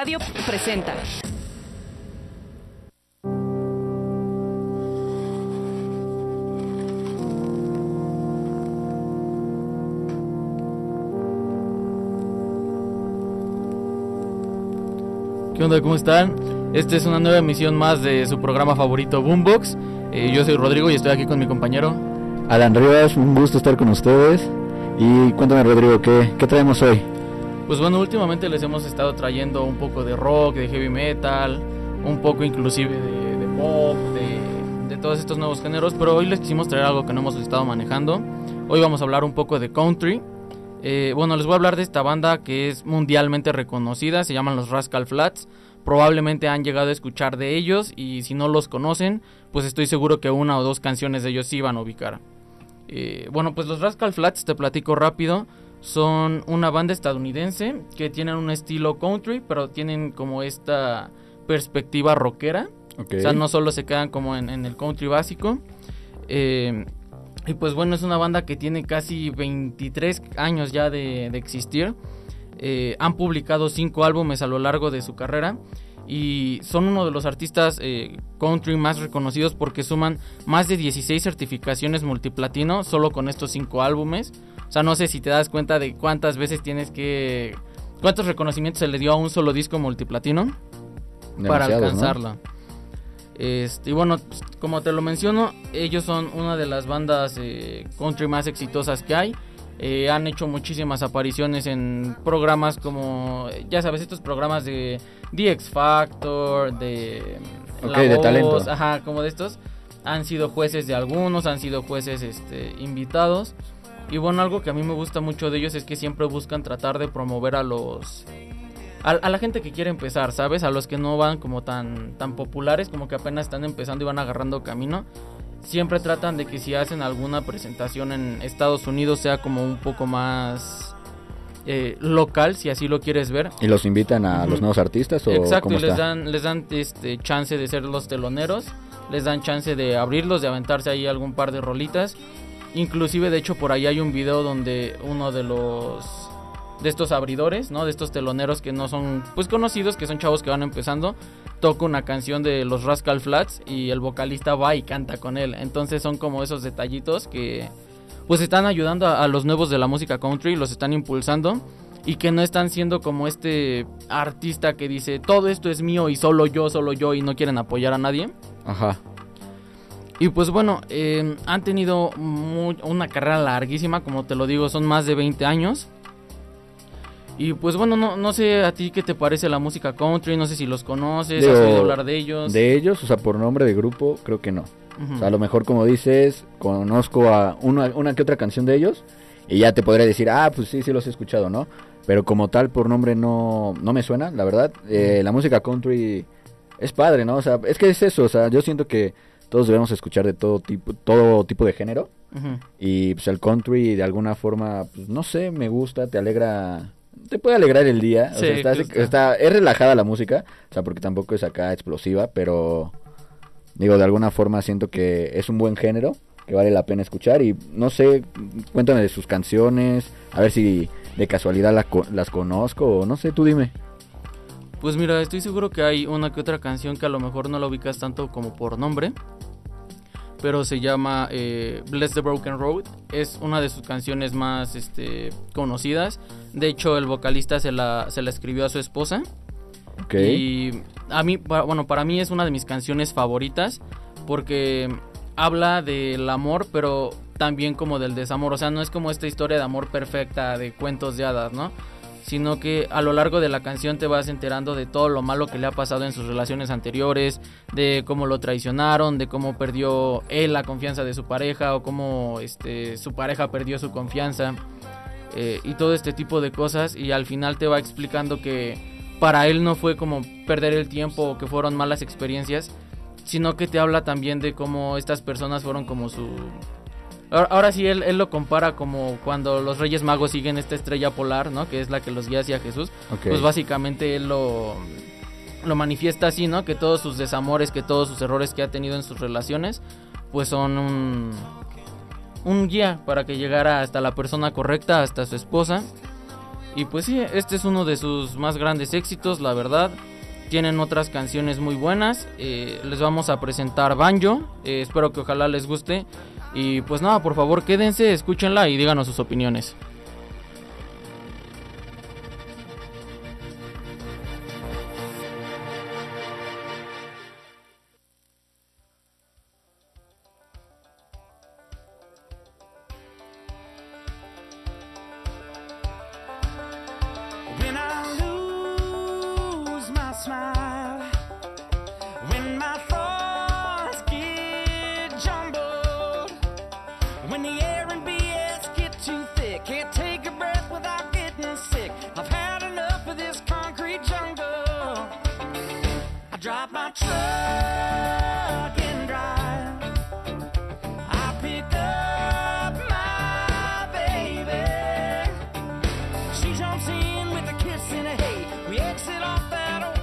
Radio presenta. ¿Qué onda? ¿Cómo están? Esta es una nueva emisión más de su programa favorito Boombox. Eh, yo soy Rodrigo y estoy aquí con mi compañero. Alan Rivas, un gusto estar con ustedes. Y cuéntame Rodrigo, ¿qué, qué traemos hoy? Pues bueno, últimamente les hemos estado trayendo un poco de rock, de heavy metal, un poco inclusive de, pop, de, de, todos estos nuevos géneros, pero hoy les quisimos traer algo que no hemos estado manejando. Hoy vamos a hablar un poco de country. Eh, bueno, les voy a hablar de esta banda que es mundialmente reconocida, se llaman los Rascal Flats. Probablemente han llegado a escuchar de ellos y si no los conocen, pues estoy seguro que una o dos canciones de ellos sí van a ubicar. Eh, bueno, pues los Rascal Flats, te platico rápido, son una banda estadounidense que tienen un estilo country, pero tienen como esta perspectiva rockera. Okay. O sea, no solo se quedan como en, en el country básico. Eh, y pues bueno, es una banda que tiene casi 23 años ya de, de existir. Eh, han publicado 5 álbumes a lo largo de su carrera. Y son uno de los artistas eh, country más reconocidos porque suman más de 16 certificaciones multiplatino solo con estos 5 álbumes. O sea, no sé si te das cuenta de cuántas veces tienes que... ¿Cuántos reconocimientos se le dio a un solo disco multiplatino? para alcanzarla. ¿no? Este, y bueno, como te lo menciono, ellos son una de las bandas eh, country más exitosas que hay. Eh, han hecho muchísimas apariciones en programas como, ya sabes, estos programas de The X Factor, de... Okay, de talento. Ajá, como de estos. Han sido jueces de algunos, han sido jueces este, invitados. Y bueno, algo que a mí me gusta mucho de ellos es que siempre buscan tratar de promover a los... A, a, la gente que quiere empezar, ¿sabes? A los que no van como tan, tan populares, como que apenas están empezando y van agarrando camino. Siempre tratan de que si hacen alguna presentación en Estados Unidos sea como un poco más eh, local, si así lo quieres ver. ¿Y los invitan a uh -huh. los nuevos artistas? O Exacto, cómo y les está? dan, les dan este, chance de ser los teloneros, les dan chance de abrirlos, de aventarse ahí algún par de rolitas. Inclusive, de hecho, por ahí hay un video donde uno de los de estos abridores, ¿no? De estos teloneros que no son pues conocidos, que son chavos que van empezando, toca una canción de los Rascal Flats y el vocalista va y canta con él. Entonces son como esos detallitos que pues están ayudando a, a los nuevos de la música country, los están impulsando y que no están siendo como este artista que dice todo esto es mío y solo yo, solo yo y no quieren apoyar a nadie. Ajá. Y pues bueno, eh, han tenido muy, una carrera larguísima, como te lo digo, son más de 20 años. Y pues bueno, no, no sé a ti qué te parece la música country, no sé si los conoces, has oído hablar de ellos. De ellos, o sea, por nombre de grupo, creo que no. Uh -huh. O sea, a lo mejor como dices, conozco a una, una que otra canción de ellos y ya te podría decir, ah, pues sí, sí los he escuchado, ¿no? Pero como tal, por nombre no, no me suena, la verdad. Eh, la música country es padre, ¿no? O sea, es que es eso, o sea, yo siento que todos debemos escuchar de todo tipo, todo tipo de género. Uh -huh. Y pues el country de alguna forma, pues no sé, me gusta, te alegra te puede alegrar el día. Sí, o sea, está, está, es relajada la música, o sea, porque tampoco es acá explosiva, pero digo, de alguna forma siento que es un buen género, que vale la pena escuchar. Y no sé, cuéntame de sus canciones, a ver si de casualidad la, las conozco, o no sé, tú dime. Pues mira, estoy seguro que hay una que otra canción que a lo mejor no la ubicas tanto como por nombre. Pero se llama eh, Bless the Broken Road. Es una de sus canciones más este, conocidas. De hecho, el vocalista se la, se la escribió a su esposa. Okay. Y a mí, bueno, para mí es una de mis canciones favoritas. Porque habla del amor, pero también como del desamor. O sea, no es como esta historia de amor perfecta de cuentos de hadas, ¿no? Sino que a lo largo de la canción te vas enterando de todo lo malo que le ha pasado en sus relaciones anteriores, de cómo lo traicionaron, de cómo perdió él la confianza de su pareja o cómo este, su pareja perdió su confianza. eh, y todo este tipo de cosas y al final te va explicando que para él no fue como perder el tiempo o que fueron malas experiencias, sino que te habla también de cómo estas personas fueron como su... Ahora, sí, él, él, lo compara como cuando los Reyes Magos siguen esta estrella polar, ¿no? Que es la que los guía hacia Jesús. Pues básicamente él lo, lo manifiesta así, ¿no? Que todos sus desamores, que todos sus errores que ha tenido en sus relaciones, pues son un, un guía para que llegara hasta la persona correcta, hasta su esposa. Y pues sí, este es uno de sus más grandes éxitos, la verdad. Tienen otras canciones muy buenas. Eh, les vamos a presentar Banjo. Eh, espero que ojalá les guste. Y pues nada, por favor quédense, escúchenla y díganos sus opiniones. that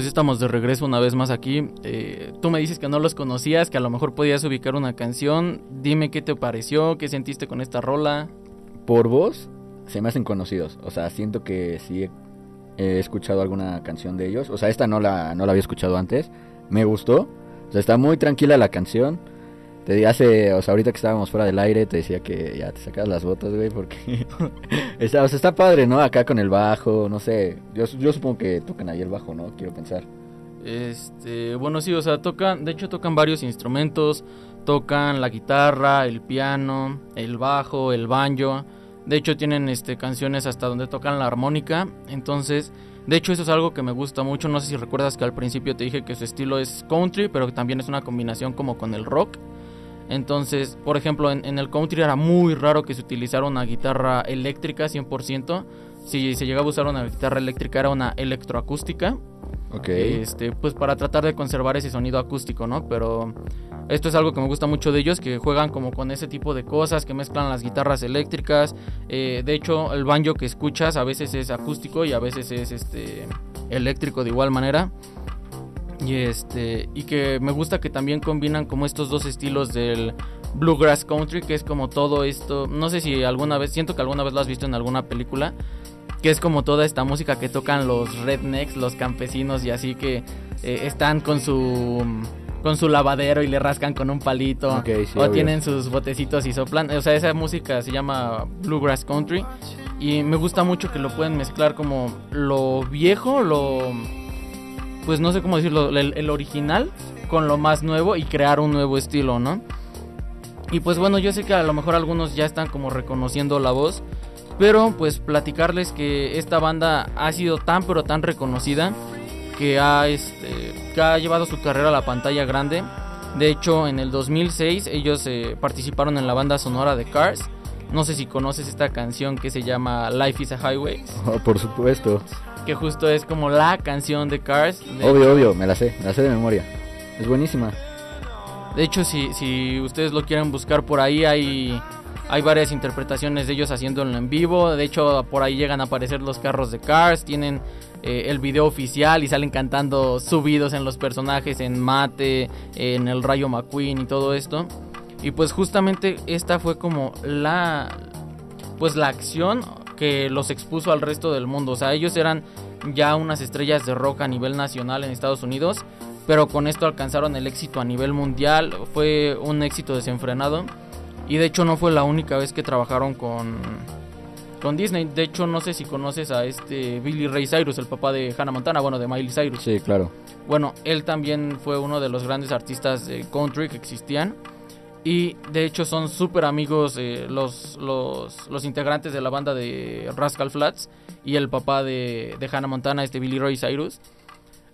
pues estamos de regreso una vez más aquí. Eh, tú me dices que no los conocías, que a lo mejor podías ubicar una canción. Dime qué te pareció, qué sentiste con esta rola. Por voz, se me hacen conocidos. O sea, siento que sí he, escuchado alguna canción de ellos. O sea, esta no la, no la había escuchado antes. Me gustó. O sea, está muy tranquila la canción. Te hace, o sea, ahorita que estábamos fuera del aire, te decía que ya te sacas las botas, güey, porque está, o sea, está padre, ¿no? Acá con el bajo, no sé, yo, yo supongo que tocan ahí el bajo, ¿no? Quiero pensar. Este, bueno, sí, o sea, tocan, de hecho tocan varios instrumentos, tocan la guitarra, el piano, el bajo, el banjo. De hecho tienen este canciones hasta donde tocan la armónica, entonces de hecho, eso es algo que me gusta mucho. No sé si recuerdas que al principio te dije que su estilo es country, pero que también es una combinación como con el rock. Entonces, por ejemplo, en, el country era muy raro que se utilizara una guitarra eléctrica 100%. Si se llegaba a usar una guitarra eléctrica era una electroacústica. Ok. Este, pues para tratar de conservar ese sonido acústico, ¿no? Pero esto es algo que me gusta mucho de ellos, que juegan como con ese tipo de cosas, que mezclan las guitarras eléctricas. Eh, de hecho, el banjo que escuchas a veces es acústico y a veces es este eléctrico de igual manera. Y este y que me gusta que también combinan como estos dos estilos del bluegrass country, que es como todo esto, no sé si alguna vez, siento que alguna vez lo has visto en alguna película, que es como toda esta música que tocan los rednecks, los campesinos y así que eh, están con su con su lavadero y le rascan con un palito. o tienen sus botecitos y soplan. O sea, esa música se llama Bluegrass Country. Y me gusta mucho que lo pueden mezclar como lo viejo, lo... Pues no sé cómo decirlo, el, original con lo más nuevo y crear un nuevo estilo, ¿no? Y pues bueno, yo sé que a lo mejor algunos ya están como reconociendo la voz. Pero pues platicarles que esta banda ha sido tan pero tan reconocida que ha, este, que ha llevado su carrera a la pantalla grande. De hecho, en el 2006 ellos eh, participaron en la banda sonora de Cars. No sé si conoces esta canción que se llama Life is a Highway. Oh, por supuesto. Que justo es como la canción de Cars. obvio, obvio, me la sé, me la sé de memoria. Es buenísima. De hecho, si, si ustedes lo quieren buscar por ahí, hay, hay varias interpretaciones de ellos haciéndolo en vivo. De hecho, por ahí llegan a aparecer los carros de Cars. Tienen eh, el video oficial y salen cantando subidos en los personajes, en Mate, en el Rayo McQueen y todo esto. Y pues justamente esta fue como la pues la acción que los expuso al resto del mundo. O sea, ellos eran ya unas estrellas de rock a nivel nacional en Estados Unidos, pero con esto alcanzaron el éxito a nivel mundial. Fue un éxito desenfrenado. Y de hecho no fue la única vez que trabajaron con con Disney. De hecho, no sé si conoces a este Billy Ray Cyrus, el papá de Hannah Montana, bueno, de Miley Cyrus. Sí, claro. Bueno, él también fue uno de los grandes artistas de country que existían. Y de hecho son súper amigos eh, los, los, integrantes de la banda de Rascal Flats y el papá de, de Hannah Montana, este Billy Ray Cyrus.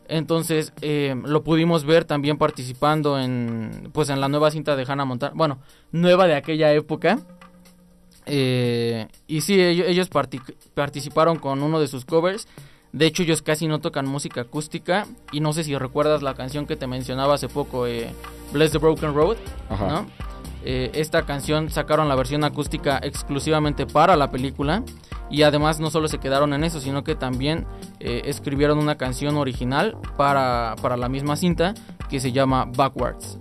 Entonces eh, lo pudimos ver también participando en pues en la nueva cinta de Hannah Montana. Bueno, nueva de aquella época eh, y sí, ellos, participaron con uno de sus covers. De hecho, ellos casi no tocan música acústica. Y no sé si recuerdas la canción que te mencionaba hace poco, eh, Bless the Broken Road. Eh, esta canción sacaron la versión acústica exclusivamente para la película. Y además no solo se quedaron en eso, sino que también eh, escribieron una canción original para, para, la misma cinta que se llama Backwards.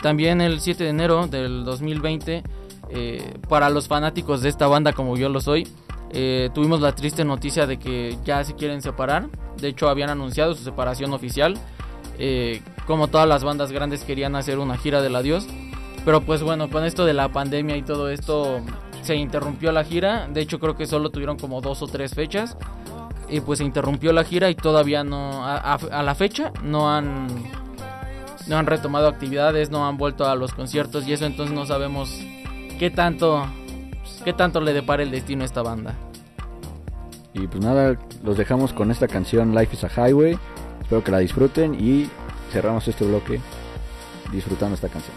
también el 7 de enero del 2020 eh, para los fanáticos de esta banda como yo lo soy, eh, tuvimos la triste noticia de que ya se quieren separar. De hecho, habían anunciado su separación oficial. Eh, como todas las bandas grandes querían hacer una gira del adiós. Pero pues bueno, con esto de la pandemia y todo esto se interrumpió la gira. De hecho, creo que solo tuvieron como dos o tres fechas. Y pues se interrumpió la gira y todavía no, a, a la fecha, no han, no han retomado actividades, no han vuelto a los conciertos y eso entonces no sabemos qué tanto, qué tanto le depara el destino a esta banda. Y pues nada, los dejamos con esta canción Life is a Highway. Espero que la disfruten y cerramos este bloque disfrutando esta canción.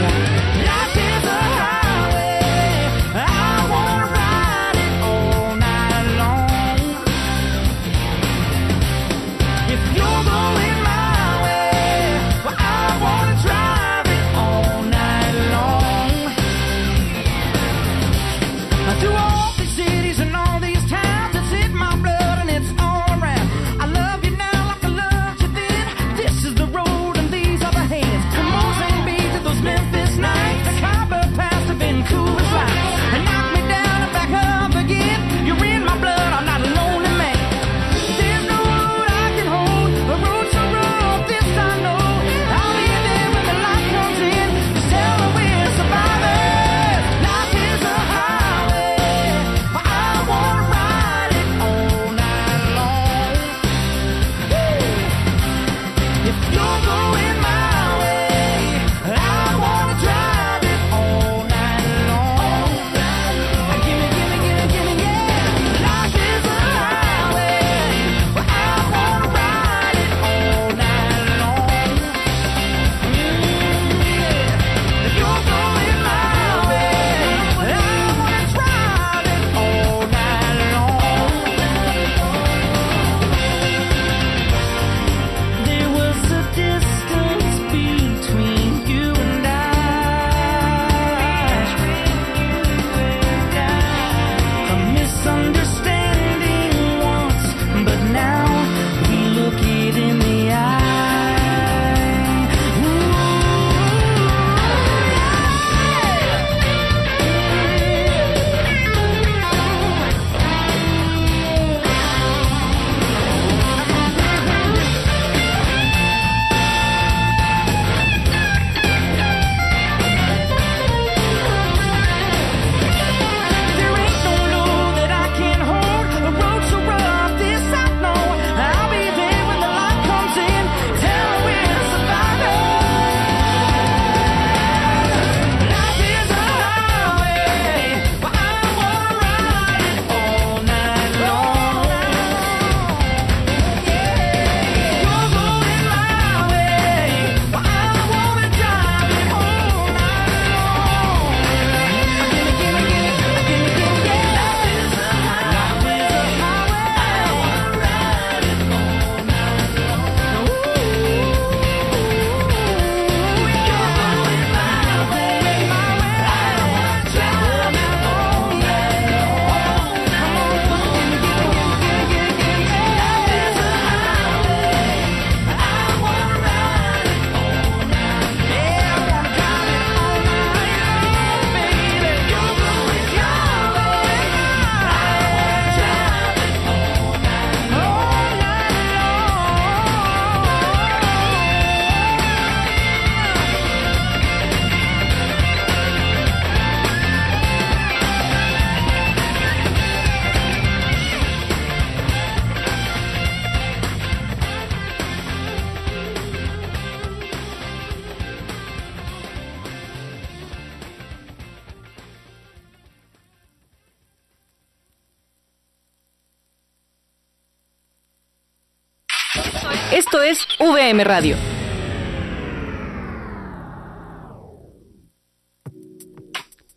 Radio.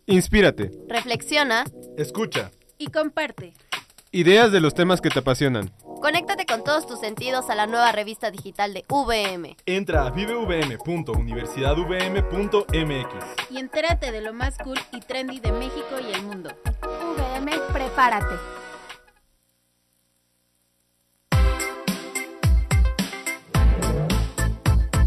Inspírate. Reflexiona. Escucha. Y comparte. Ideas de los temas que te apasionan. Conéctate con todos tus sentidos a la nueva revista digital de VM. Entra a vivevm.universidadvm.mx y entérate de lo más cool y trendy de México y el mundo. VM, prepárate.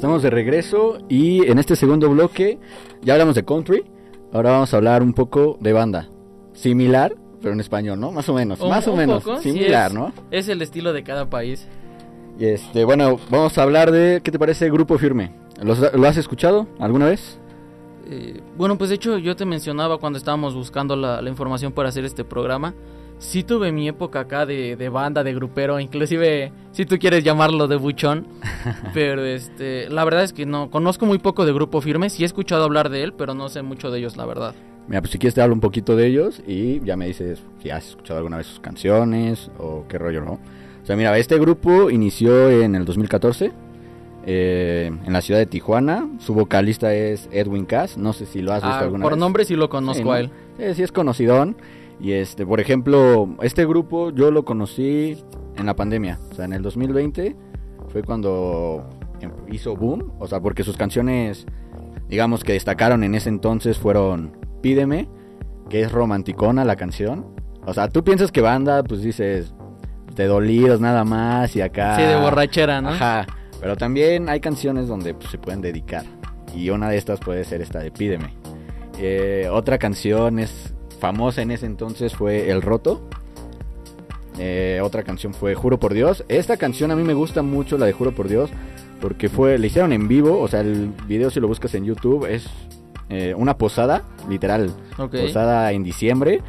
Estamos de regreso y en este segundo bloque ya hablamos de country. Ahora vamos a hablar un poco de banda. Similar, pero en español, ¿no? Más o menos, Un- más o menos. poco, sí similar, es- ¿no? Es el estilo de cada país. Y este, bueno, vamos a hablar de, ¿qué te parece Grupo Firme? ¿Los- ¿Lo has escuchado alguna vez? Eh, bueno, pues de hecho yo te mencionaba cuando estábamos buscando la, la información para hacer este programa. Sí tuve mi época acá de, de banda, de grupero, inclusive si tú quieres llamarlo de buchón. pero este, la verdad es que no, conozco muy poco de Grupo Firme. Sí he escuchado hablar de él, pero no sé mucho de ellos, la verdad. Mira, pues si quieres te hablo un poquito de ellos y ya me dices si has escuchado alguna vez sus canciones o qué rollo, ¿no? O sea, mira, este grupo inició en el 2014 eh, en la ciudad de Tijuana. Su vocalista es Edwin Cass. No sé si lo has visto Ah, alguna por vez. nombre sí lo conozco a él. Sí, sí es conocidón. Y este, por ejemplo, este grupo yo lo conocí en la pandemia. O sea, en el 2020 fue cuando em- hizo boom. O sea, porque sus canciones, digamos que destacaron en ese entonces fueron Pídeme, que es romanticona la canción. O sea, tú piensas que banda, pues dices, de dolidos nada más y acá. Sí, de borrachera, ¿no? Ajá. Pero también hay canciones donde pues, se pueden dedicar. Y una de estas puede ser esta de Pídeme. Eh, otra canción es famosa en ese entonces fue El Roto. Eh, otra canción fue Juro por Dios. Esta canción a mí me gusta mucho, la de Juro por Dios, porque fue, le hicieron en vivo, o sea, el video si lo buscas en YouTube es eh, una posada, literal, Ok. posada en diciembre,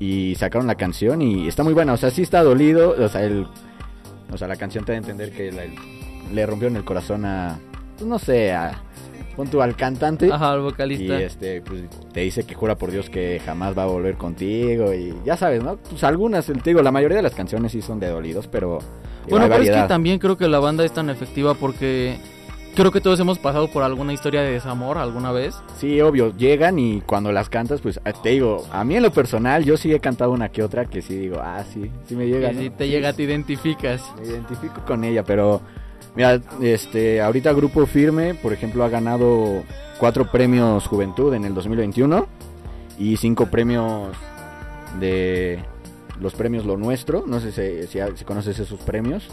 y sacaron la canción y está muy buena, o sea, sí está dolido, o sea, el, o sea la canción te da a entender que la- le rompieron el corazón a, pues no sé, a, pon tú al cantante. Ajá, Y vocalista. este, pues te dice que jura por Dios que jamás va a volver contigo. Y ya sabes, ¿no? Pues algunas, te digo, la mayoría de las canciones sí son de dolidos, pero. Bueno, pero es que también creo que la banda es tan efectiva porque creo que todos hemos pasado por alguna historia de desamor alguna vez. Sí, obvio, llegan y cuando las cantas, pues eh, te digo, a mí en lo personal, yo sí he cantado una que otra que sí digo, ah, sí, sí me llega. Y ¿no? si te llega, te identificas. Me identifico con ella, pero mira, este, ahorita Grupo Firme, por ejemplo, ha ganado cuatro premios Juventud en el 2021 y cinco premios de los premios Lo Nuestro. No sé si, si- si conoces esos premios,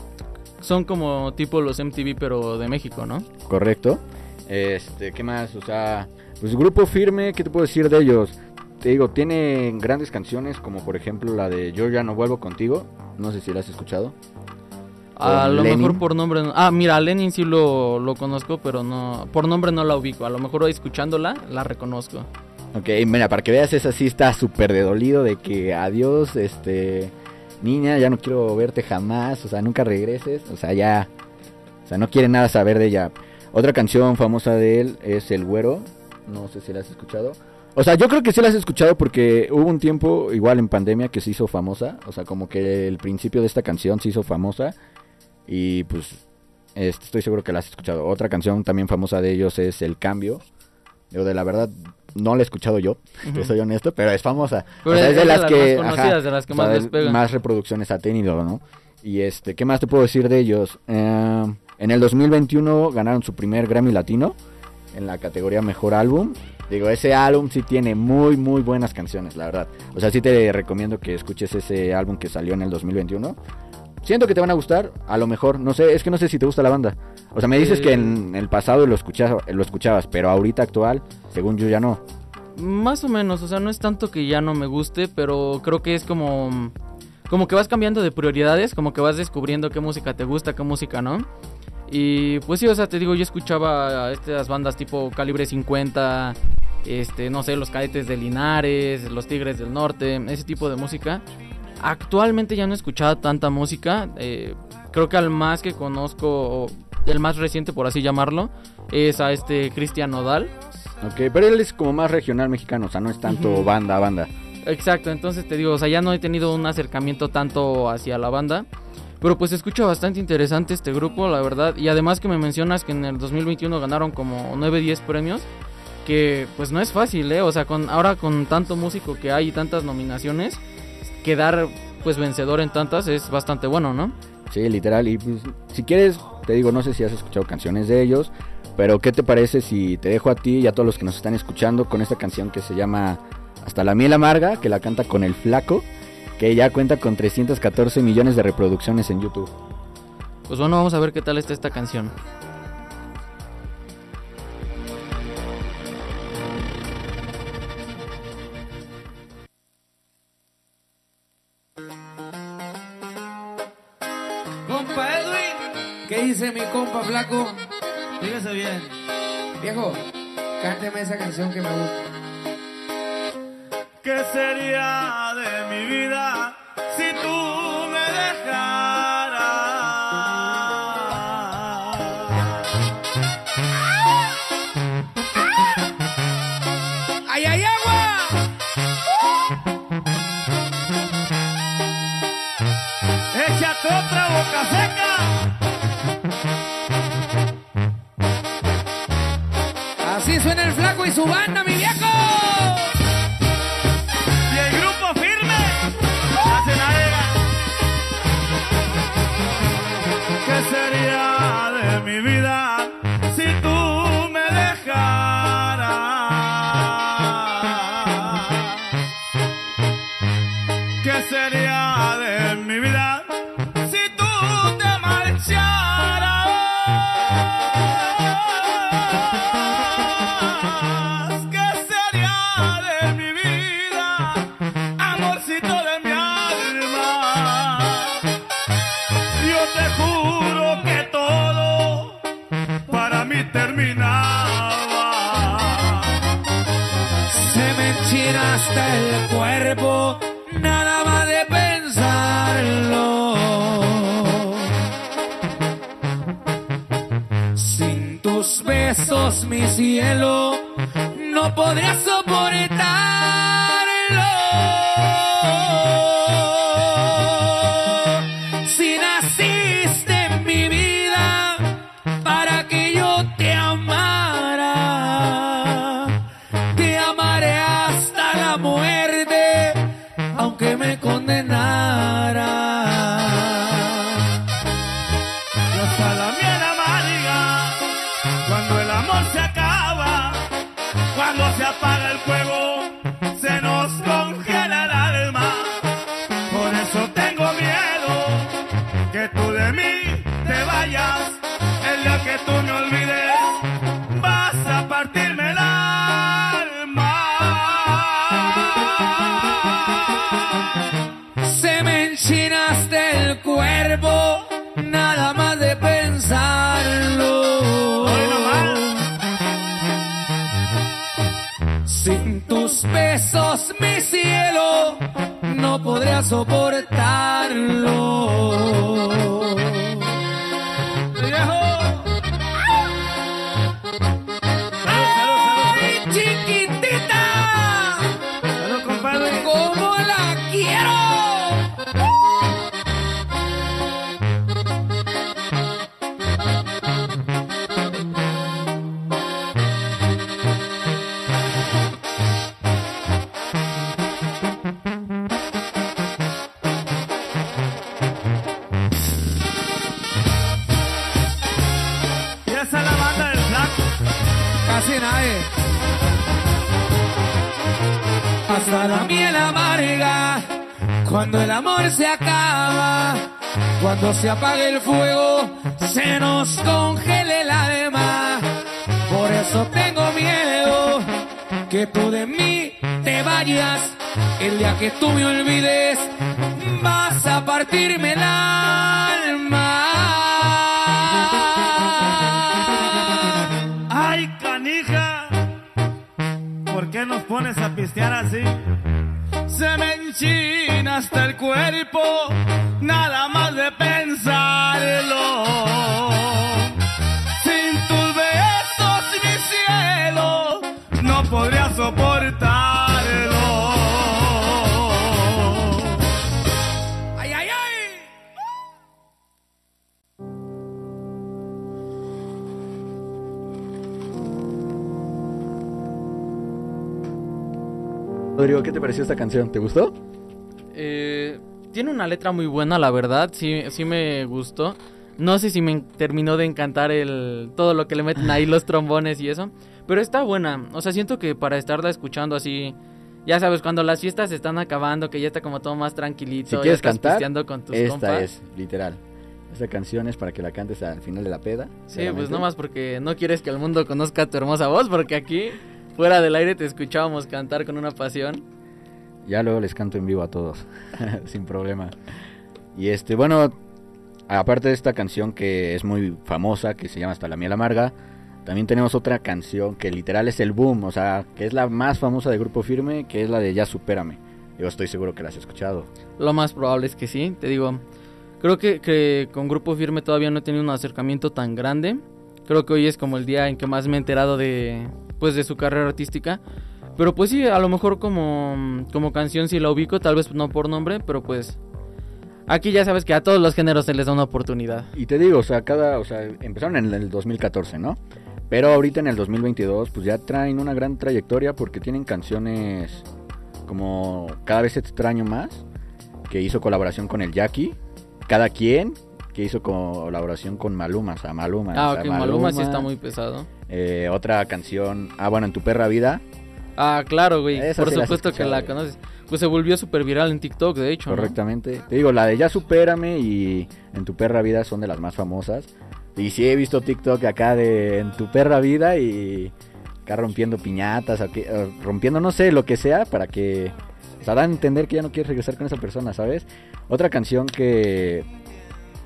Son como tipo los MTV, pero de México, ¿no? correcto. Este, ¿qué más? O sea, pues Grupo Firme, ¿qué te puedo decir de ellos? Te digo, tienen grandes canciones como por ejemplo la de Yo ya no vuelvo contigo. No sé si la has escuchado. A lo Lenin. mejor por nombre. no- Ah, mira, a Lenin sí lo, lo conozco, pero no. Por nombre no la ubico. A lo mejor escuchándola la reconozco. Ok, mira, para que veas, esa sí está súper de dolido de que adiós, este, niña, ya no quiero verte jamás, o sea, nunca regreses, o sea, ya, o sea, no quiere nada saber de ella. Otra canción famosa de él es El Güero, no sé si la has escuchado. O sea, yo creo que sí la has escuchado porque hubo un tiempo, igual en pandemia, que se hizo famosa, o sea, como que el principio de esta canción se hizo famosa y pues este, estoy seguro que la has escuchado. Otra canción también famosa de ellos es El Cambio. Yo de la verdad no la he escuchado yo, te Ujú. soy honesto, pero es famosa. Pero O sea, es de las más conocidas, de las que más les. Más reproducciones ha tenido, ¿no? Y este, ¿qué más te puedo decir de ellos? Eh, en el 2021 ganaron su primer Grammy Latino en la categoría Mejor Álbum. Digo, ese álbum sí tiene muy, muy buenas canciones, la verdad. O sea, sí te recomiendo que escuches ese álbum que salió en el 2021. Siento que te van a gustar, a lo mejor, no sé, es que no sé si te gusta la banda. O sea, me dices Eh. que en el pasado lo, escuchaba, lo escuchabas, pero ahorita actual, según yo ya no. Más o menos, o sea, no es tanto que ya no me guste, pero creo que es como como que vas cambiando de prioridades, como que vas descubriendo qué música te gusta, qué música no. Y pues sí, o sea, te digo, yo escuchaba a estas bandas tipo Calibre 50, este, no sé, los Cadetes de Linares, los Tigres del Norte, ese tipo de música. Actualmente ya no he escuchado tanta música. eh, creo que al más que conozco, el más reciente por así llamarlo, es a este Cristian Nodal. Ok, pero él es como más regional mexicano, o sea, no es tanto banda, banda. Exacto, entonces te digo, o sea, ya no he tenido un acercamiento tanto hacia la banda. Pero pues escucha bastante interesante este grupo, la verdad. Y además que me mencionas que en el 2021 ganaron como 9, 10 premios. Que pues no es fácil, ¿eh? O sea, con, ahora con tanto músico que hay y tantas nominaciones, quedar pues vencedor en tantas es bastante bueno, ¿no? Sí, literal. Y pues, si quieres, te digo, no sé si has escuchado canciones de ellos. Pero ¿qué te parece si te dejo a ti y a todos los que nos están escuchando con esta canción que se llama Hasta la miel amarga, que la canta con el flaco? que ya cuenta con 314 millones de reproducciones en YouTube. Pues bueno, vamos a ver qué tal está esta canción. Dice mi compa flaco? Fíjese bien. Viejo, cánteme esa canción que me gusta. ¿Qué sería de mi vida si tú me dejaras? ¡Ay, ay, agua! Échate otra boca seca. Y su banda, mi viejo. Soportarlo. Cuando se apague el fuego, se nos congele el alma. Por eso tengo miedo que tú de mí te vayas. El día que tú me olvides, vas a partirme el alma. Ay, canija, ¿por qué nos pones a pistear así? Se me enchina hasta el cuerpo, Rodrigo, ¿qué te pareció esta canción? ¿Te gustó? Eh, tiene una letra muy buena, la verdad, sí, sí me gustó. No sé si me terminó de encantar el todo lo que le meten ahí los trombones y eso, pero está buena. O sea, siento que para estarla escuchando así, ya sabes, cuando las fiestas se están acabando, que ya está como todo más tranquilito, Si ya quieres estás cantar, pisteando con tus esta compas. es, literal. Esta canción es para que la cantes al final de la peda. Sí, pues nomás porque no quieres que el mundo conozca tu hermosa voz, porque aquí, fuera del aire, te escuchábamos cantar con una pasión. Ya luego les canto en vivo a todos, sin problema. Y este, bueno, aparte de esta canción que es muy famosa, que se llama Hasta la miel amarga, también tenemos otra canción que literal es el boom, o sea, que es la más famosa de Grupo Firme, que es la de Ya Supérame. Yo estoy seguro que la has escuchado. Lo más probable es que sí, te digo. Creo que, que con Grupo Firme todavía no he tenido un acercamiento tan grande. Creo que hoy es como el día en que más me he enterado de, pues, de su carrera artística. Pero pues sí, a lo mejor como, como canción sí la ubico, tal vez no por nombre, pero pues aquí ya sabes que a todos los géneros se les da una oportunidad. Y te digo, o sea, cada, o sea, empezaron en el 2014, ¿no? Pero ahorita en el 2022, pues ya traen una gran trayectoria porque tienen canciones como Cada vez extraño más, que hizo colaboración con el Jackie, Cada quien, que hizo colaboración con Maluma, o sea, Maluma. Ah, o sea, ok, Maluma sí está muy pesado. Eh, otra canción, ah, bueno, En tu perra vida, Ah, claro, güey, Esa por sí la has supuesto que la conoces. Pues se volvió súper viral en TikTok, de hecho, ¿no? correctamente. Te digo, la de Ya supérame y En tu perra vida son de las más famosas. Y sí he visto TikTok acá de En tu perra vida y acá rompiendo piñatas, rompiendo no sé, lo que sea, para que... O sea, dan a entender que ya no quieres regresar con esa persona, ¿sabes? Otra canción que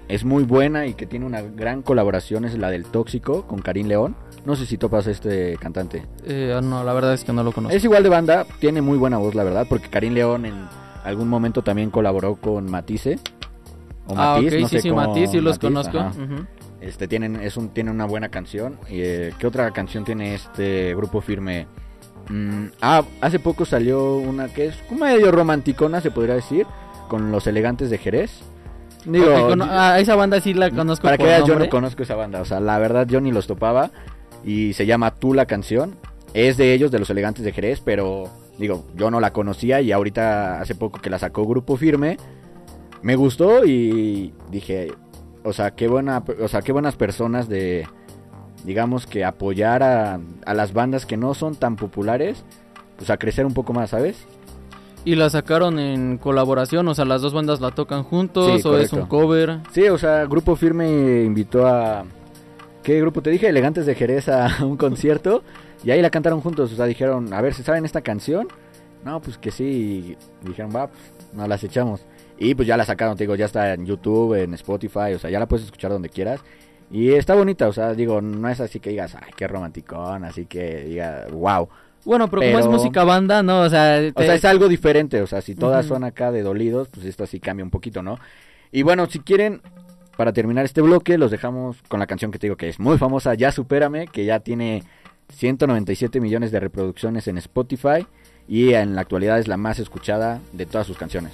es muy buena y que tiene una gran colaboración es la del Tóxico con Karim León. No sé si topas a este cantante. Eh, no, la verdad es que no lo conozco. Es igual de banda, tiene muy buena voz, la verdad, porque Karim León en algún momento también colaboró con Matisse. O ah, Matiz, ok, no sí, sé sí, cómo- Matiz, sí los Matiz, conozco. Este tienen es un tiene una buena canción. Y, eh, ¿Qué otra canción tiene este grupo firme? Mm, ah, hace poco salió una que es como medio romanticona, se podría decir, con los elegantes de Jerez. Digo, ah, esa banda sí la conozco para que veas, yo no conozco esa banda. O sea, la verdad yo ni los topaba. Y se llama Tú la canción. Es de ellos, de los elegantes de Jerez, pero digo, yo no la conocía y ahorita hace poco que la sacó Grupo Firme, me gustó y dije, o sea, qué buena, o sea, qué buenas personas de, digamos que apoyar a, a las bandas que no son tan populares, pues a crecer un poco más, ¿sabes? Y la sacaron en colaboración, o sea, las dos bandas la tocan juntos Sí, o es un cover. Sí, o sea, Grupo Firme invitó a... ¿Qué grupo te dije? Elegantes de Jerez a un concierto y ahí la cantaron juntos. O sea, dijeron, a ver, ¿se saben esta canción? No, pues que sí. Y dijeron, va, pues nos las echamos. Y pues ya la sacaron, te digo, ya está en YouTube, en Spotify, o sea, ya la puedes escuchar donde quieras. Y está bonita, o sea, digo, no es así que digas, ay, qué romanticón, así que diga, wow. Bueno, pero, como es música banda, ¿no? O sea, O te- sea, es algo diferente. O sea, si todas son acá de dolidos, pues esto sí cambia un poquito, ¿no? Y bueno, si quieren, para terminar este bloque, los dejamos con la canción que te digo que es muy famosa, Ya Supérame, que ya tiene 197 millones de reproducciones en Spotify y en la actualidad es la más escuchada de todas sus canciones.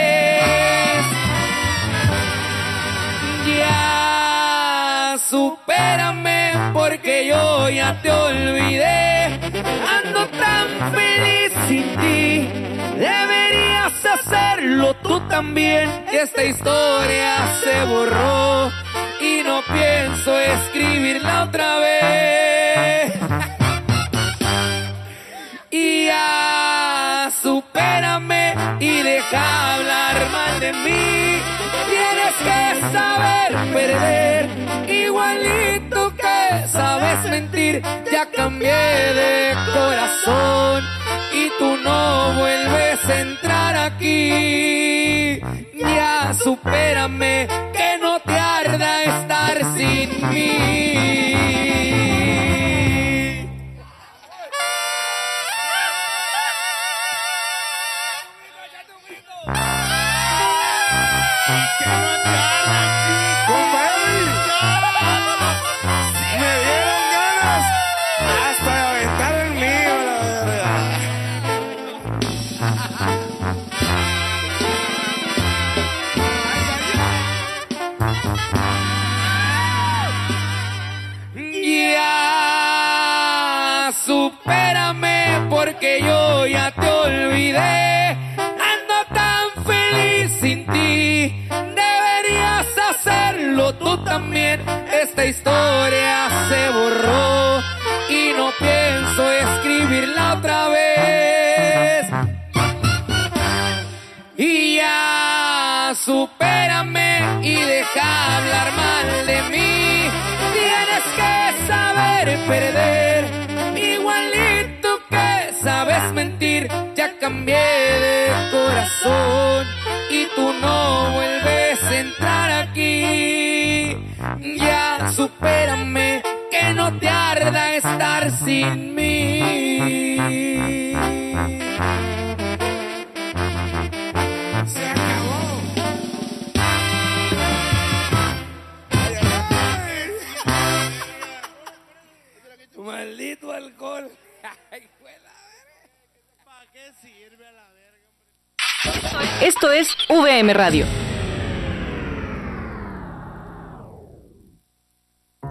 Supérame porque yo ya te olvidé. Ando tan feliz sin ti. Deberías hacerlo tú también. Esta historia se borró y no pienso escribirla otra vez. Y ya supérame y deja hablar mal de mí. Saber perder, igualito que sabes mentir. Ya cambié de corazón y tú no vuelves a entrar aquí. Ya supérame Esta historia se borró y no pienso escribirla otra vez. Y ya supérame y deja hablar mal de mí. Tienes que saber perder, igualito que sabes mentir. Ya cambié de corazón estar sin mí. Se acabó. Maldito alcohol. ¿Para qué sirve a la verga? Esto es VM Radio.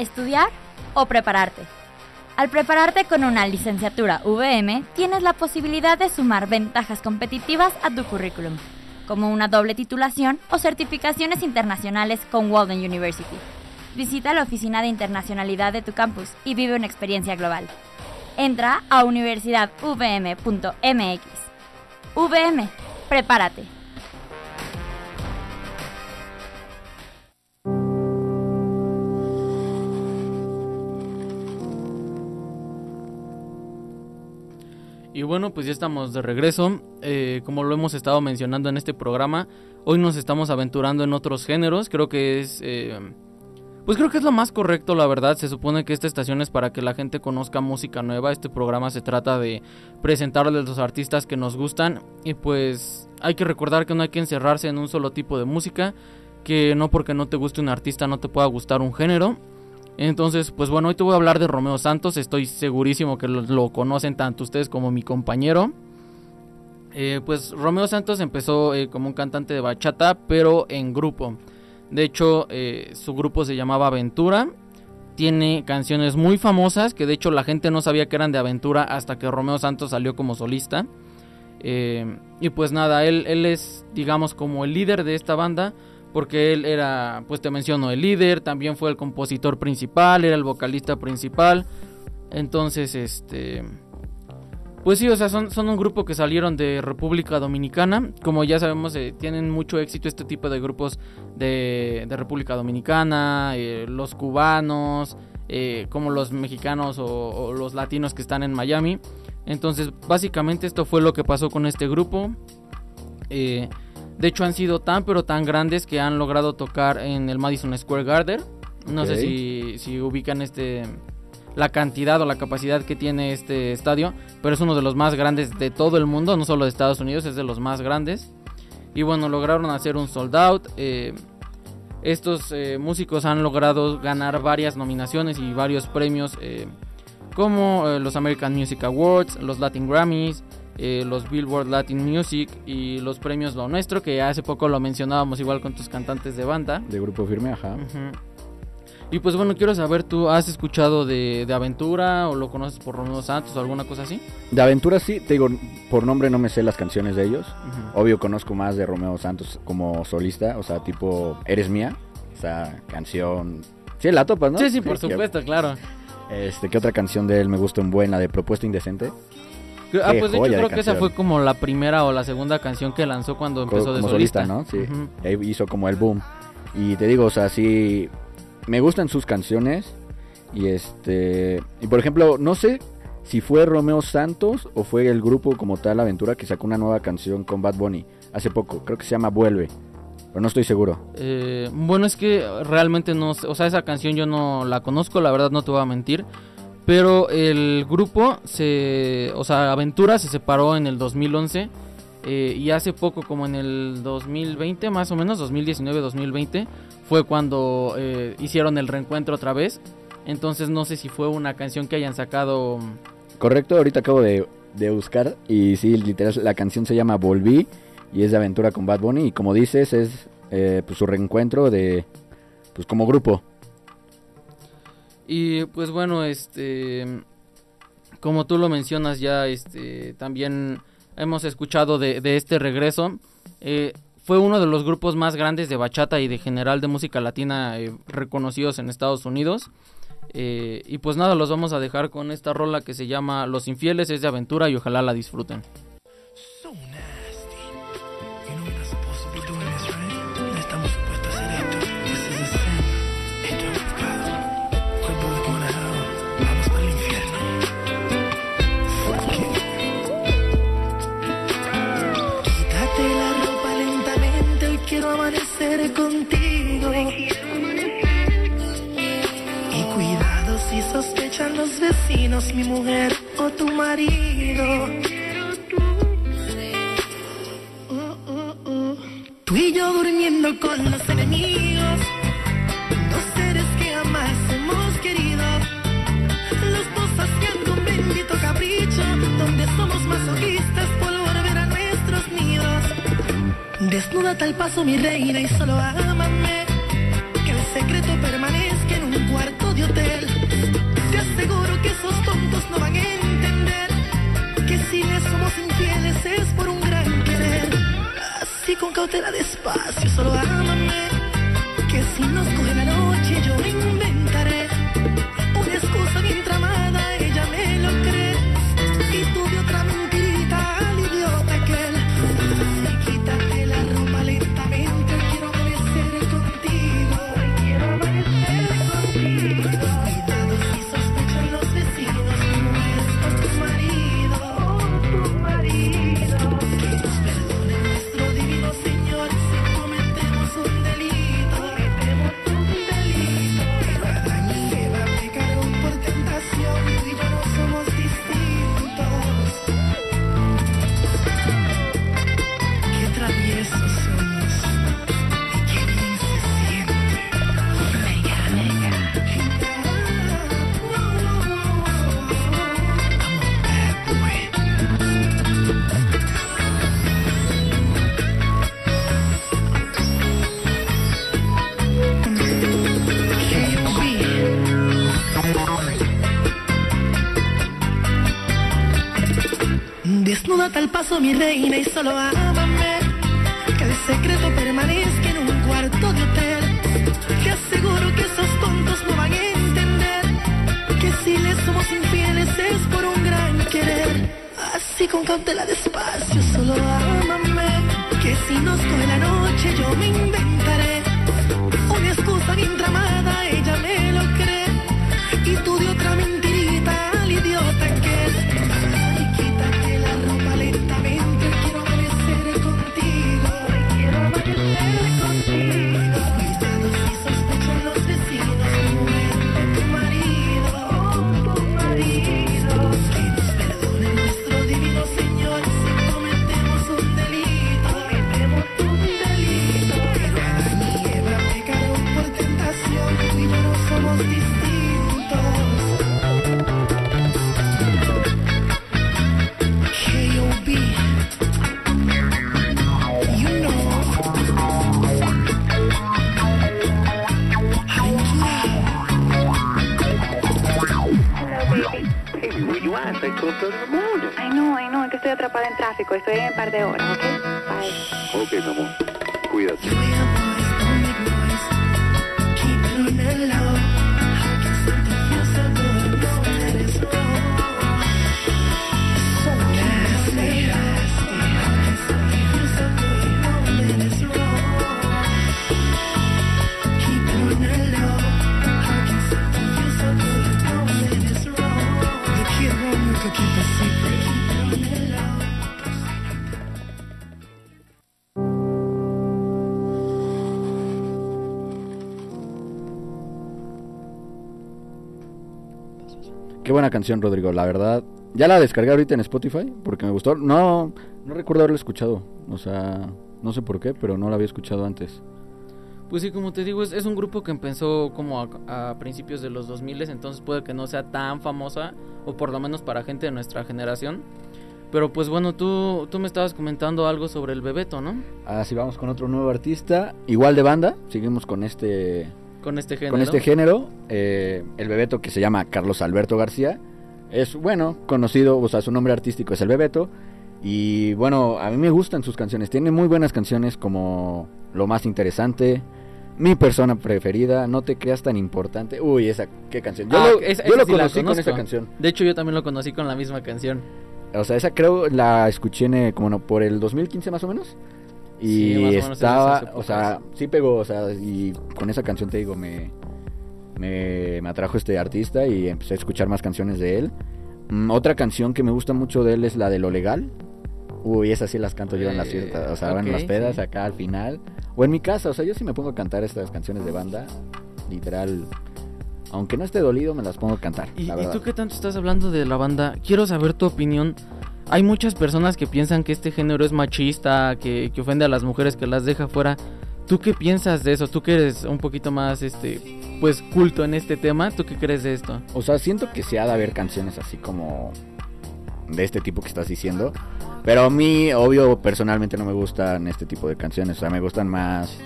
¿Estudiar o prepararte? Al prepararte con una licenciatura VM, tienes la posibilidad de sumar ventajas competitivas a tu currículum, como una doble titulación o certificaciones internacionales con Walden University. Visita la oficina de internacionalidad de tu campus y vive una experiencia global. Entra a universidadvm.mx. VM, prepárate. Y bueno, pues ya estamos de regreso. Eh, como lo hemos estado mencionando en este programa, hoy nos estamos aventurando en otros géneros. Creo que es... eh, pues creo que es lo más correcto, la verdad. Se supone que esta estación es para que la gente conozca música nueva. Este programa se trata de presentarles los artistas que nos gustan. Y pues hay que recordar que no hay que encerrarse en un solo tipo de música. Que no porque no te guste un artista no te pueda gustar un género. Entonces, pues bueno, hoy te voy a hablar de Romeo Santos. Estoy segurísimo que lo, conocen tanto ustedes como mi compañero. Eh, pues Romeo Santos empezó eh, como un cantante de bachata, pero en grupo. De hecho, eh, su grupo se llamaba Aventura. Tiene canciones muy famosas que de hecho la gente no sabía que eran de Aventura hasta que Romeo Santos salió como solista. Y pues nada, él es digamos como el líder de esta banda. Porque él era, pues te menciono, el líder, también fue el compositor principal, era el vocalista principal. Entonces, este... Pues sí, o sea, son, un grupo que salieron de República Dominicana. Como ya sabemos, eh, tienen mucho éxito este tipo de grupos de, de República Dominicana, eh, los cubanos, eh, como los mexicanos o, o los latinos que están en Miami. Entonces, básicamente esto fue lo que pasó con este grupo. Eh, de hecho, han sido tan pero tan grandes que han logrado tocar en el Madison Square Garden. No sé si, si ubican este la cantidad o la capacidad que tiene este estadio, pero es uno de los más grandes de todo el mundo, no solo de Estados Unidos, es de los más grandes. Y bueno, lograron hacer un sold out. eh, estos eh, músicos han logrado ganar varias nominaciones y varios premios, eh, como los American Music Awards, los Latin Grammys, eh, los Billboard Latin Music y los premios Lo Nuestro, que hace poco lo mencionábamos igual con tus cantantes de banda. De grupo firme, ajá. Y pues bueno, quiero saber, ¿tú has escuchado de, de Aventura o lo conoces por Romeo Santos o alguna cosa así? De aventura sí, te digo, por nombre no me sé las canciones de ellos. Obvio conozco más de Romeo Santos como solista, o sea, tipo Eres Mía, esa canción... Sí, la topas, ¿no? Sí, sí, por supuesto, claro. Este, ¿qué otra canción de él me gusta en buena? De Propuesta Indecente. Ah, pues de hecho de creo que esa fue como la primera o la segunda canción que lanzó cuando empezó de como solista. ¿no? Sí. Ahí hizo como el boom. Y te digo, o sea, sí. Me gustan sus canciones. Y este. Y por ejemplo, no sé si fue Romeo Santos o fue el grupo como tal Aventura que sacó una nueva canción con Bad Bunny hace poco. Creo que se llama Vuelve. Pero no estoy seguro. Eh, bueno, es que realmente no sé, o sea, esa canción yo no la conozco, la verdad no te voy a mentir. Pero el grupo, se, o sea, Aventura se separó en el 2011 eh, y hace poco, como en el 2020 más o menos, 2019-2020, fue cuando eh, hicieron el reencuentro otra vez. Entonces no sé si fue una canción que hayan sacado... Correcto, ahorita acabo de, de buscar y sí, literal, la canción se llama Volví y es de aventura con Bad Bunny y como dices es eh, pues, su reencuentro de pues como grupo. Y pues bueno, este como tú lo mencionas ya, este también hemos escuchado de, este regreso. Eh, fue uno de los grupos más grandes de bachata y de general de música latina eh, reconocidos en Estados Unidos. Eh, y pues nada, los vamos a dejar con esta rola que se llama Los Infieles, es de aventura y ojalá la disfruten. Mi mujer o tu marido. Uh. Tú y yo durmiendo con los enemigos, dos seres que jamás hemos querido. Los dos haciendo un bendito capricho, donde somos masoquistas por volver a nuestros nidos. Desnuda tal paso mi reina y solo ámame Cautela despacio, solo ámame Paso mi reina y solo ámame. Que el secreto permanezca en un cuarto de hotel. Te aseguro que esos tontos no van a entender Que si les somos infieles es por un gran querer. Así con cautela despacio solo ámame. Que si nos coge la noche yo me inventaré Una excusa bien tramada, ella me lo cree. Y tú de otra mentirita you at? It's like 12:30 in the morning. Ay, no, ay, no, es que estoy atrapada en tráfico. Estoy en un par de horas, ¿ok? Bye. Ok, mi amor. Cuídate. Buena canción, Rodrigo, la verdad. Ya la descargué ahorita en Spotify porque me gustó. No, no recuerdo haberla escuchado. O sea, no sé por qué, pero no la había escuchado antes. Pues sí, como te digo, es, es un grupo que empezó como a, a, principios de los 2000, entonces puede que no sea tan famosa, o por lo menos para gente de nuestra generación. Pero pues bueno, tú, tú me estabas comentando algo sobre el Bebeto, ¿no? Así vamos con otro nuevo artista, igual de banda, seguimos con este... Con este género. Con este género, eh, el Bebeto que se llama Carlos Alberto García. Es, bueno, conocido, o sea, su nombre artístico es el Bebeto. Y bueno, a mí me gustan sus canciones. Tiene muy buenas canciones como Lo más interesante, Mi persona preferida, No te creas tan importante. Uy, esa, qué canción. Yo Ah, lo, esa- yo esa lo sí la conocí con esa canción. De hecho, yo también lo conocí con la misma canción. O sea, esa creo la escuché en, eh, como no, por el 2015 más o menos. Y Sí, estaba, o sea, sí pegó, o sea, y con esa canción te digo, me, me, me atrajo este artista y empecé a escuchar más canciones de él. Mm, otra canción que me gusta mucho de él es la de Lo Legal. Uy, esas sí las canto yo en las fiestas, o sea, en las pedas sí. acá al final. O en mi casa, o sea, yo sí me pongo a cantar estas canciones de banda, literal. Aunque no esté dolido, me las pongo a cantar. ¿Y, la y verdad. tú qué tanto estás hablando de la banda? Quiero saber tu opinión. Hay muchas personas que piensan que este género es machista, que, que ofende a las mujeres, que las deja fuera. ¿Tú qué piensas de eso? Tú que eres un poquito más, este, pues, culto en este tema, ¿tú qué crees de esto? O sea, siento que se ha de haber canciones así como de este tipo que estás diciendo. Pero a mí, obvio, personalmente no me gustan este tipo de canciones. O sea, me gustan más.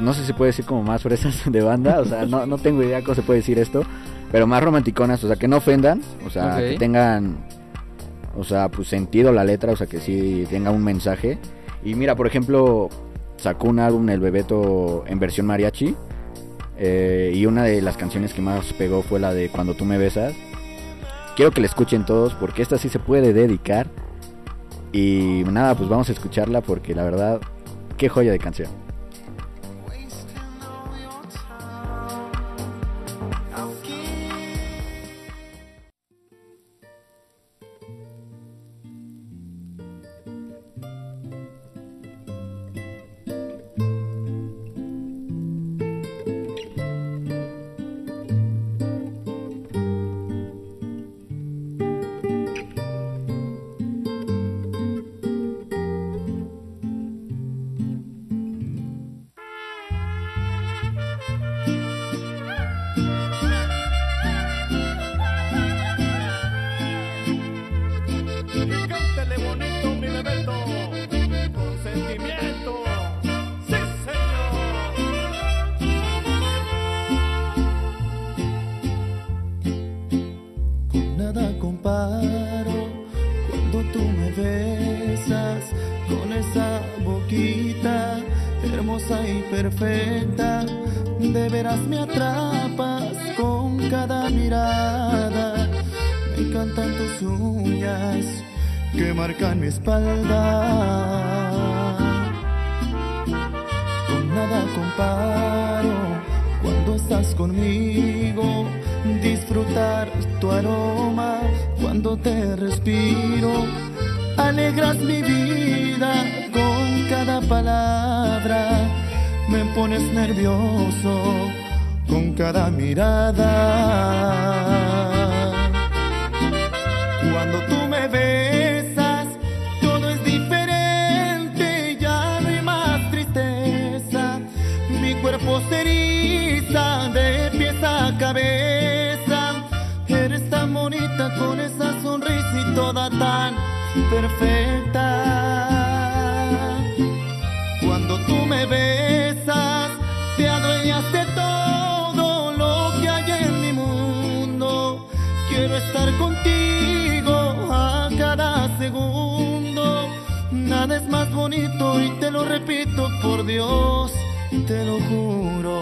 No sé si puede decir como más fresas de banda. O sea, no, no tengo idea cómo se puede decir esto. Pero más romanticonas, o sea, que no ofendan. O sea, que tengan. O sea, pues sentido la letra. O sea, que sí tenga un mensaje. Y mira, por ejemplo, sacó un álbum, El Bebeto, en versión mariachi. Eh, y una de las canciones que más pegó fue la de Cuando tú me besas. Quiero que la escuchen todos porque esta sí se puede dedicar. Y nada, pues vamos a escucharla porque la verdad, qué joya de canción. Espalda. Con nada comparo cuando estás conmigo, disfrutar tu aroma cuando te respiro, alegras mi vida con cada palabra, me pones nervioso con cada mirada. Mi cuerpo se eriza de pies a cabeza. Eres tan bonita con esa sonrisa y toda tan perfecta. Cuando tú me besas, te adueñas de todo lo que hay en mi mundo. Quiero estar contigo a cada segundo. Nada es más bonito y te lo repito por Dios, te lo juro.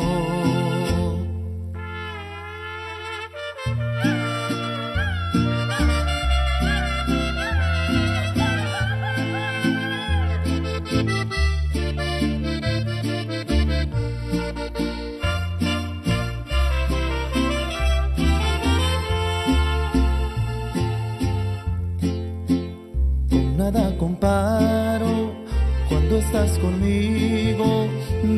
Con nada comparo cuando estás conmigo,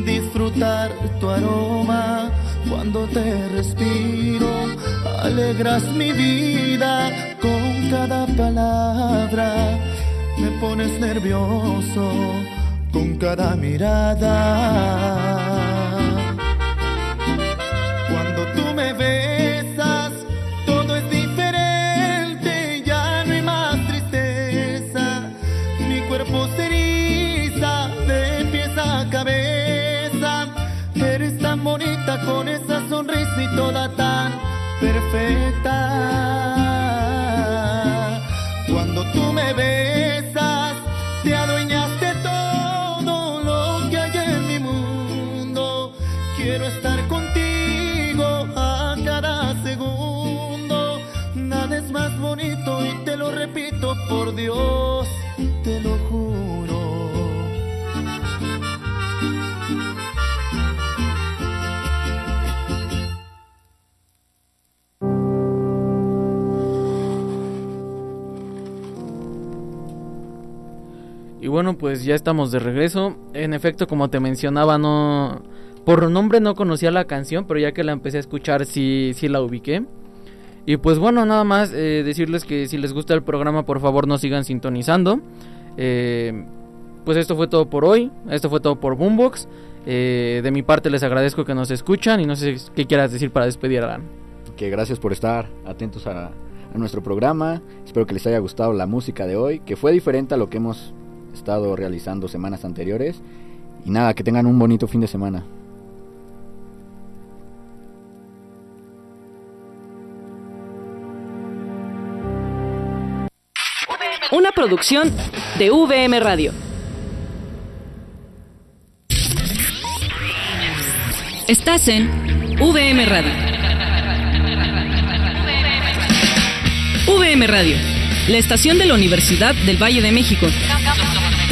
disfrutar tu aroma cuando te respiro. Alegras mi vida con cada palabra. Me pones nervioso con cada mirada. Toda tan perfecta. Cuando tú me besas, te adueñas de todo lo que hay en mi mundo. Quiero estar contigo a cada segundo. Nada es más bonito y te lo repito por Dios, te lo juro. Bueno, pues ya estamos de regreso. En efecto, como te mencionaba, no por nombre no conocía la canción, pero ya que la empecé a escuchar sí, sí la ubiqué. Y pues bueno, nada más eh, decirles que si les gusta el programa, por favor no sigan sintonizando. Eh, pues esto fue todo por hoy, esto fue todo por Boombox. Eh, de mi parte les agradezco que nos escuchan y no sé qué quieras decir para despedir Alan. Que gracias por estar atentos a, a nuestro programa. Espero que les haya gustado la música de hoy, que fue diferente a lo que hemos estado realizando semanas anteriores. Y nada, que tengan un bonito fin de semana. Una producción de VM Radio. Estás en VM Radio. VM Radio, la estación de la Universidad del Valle de México.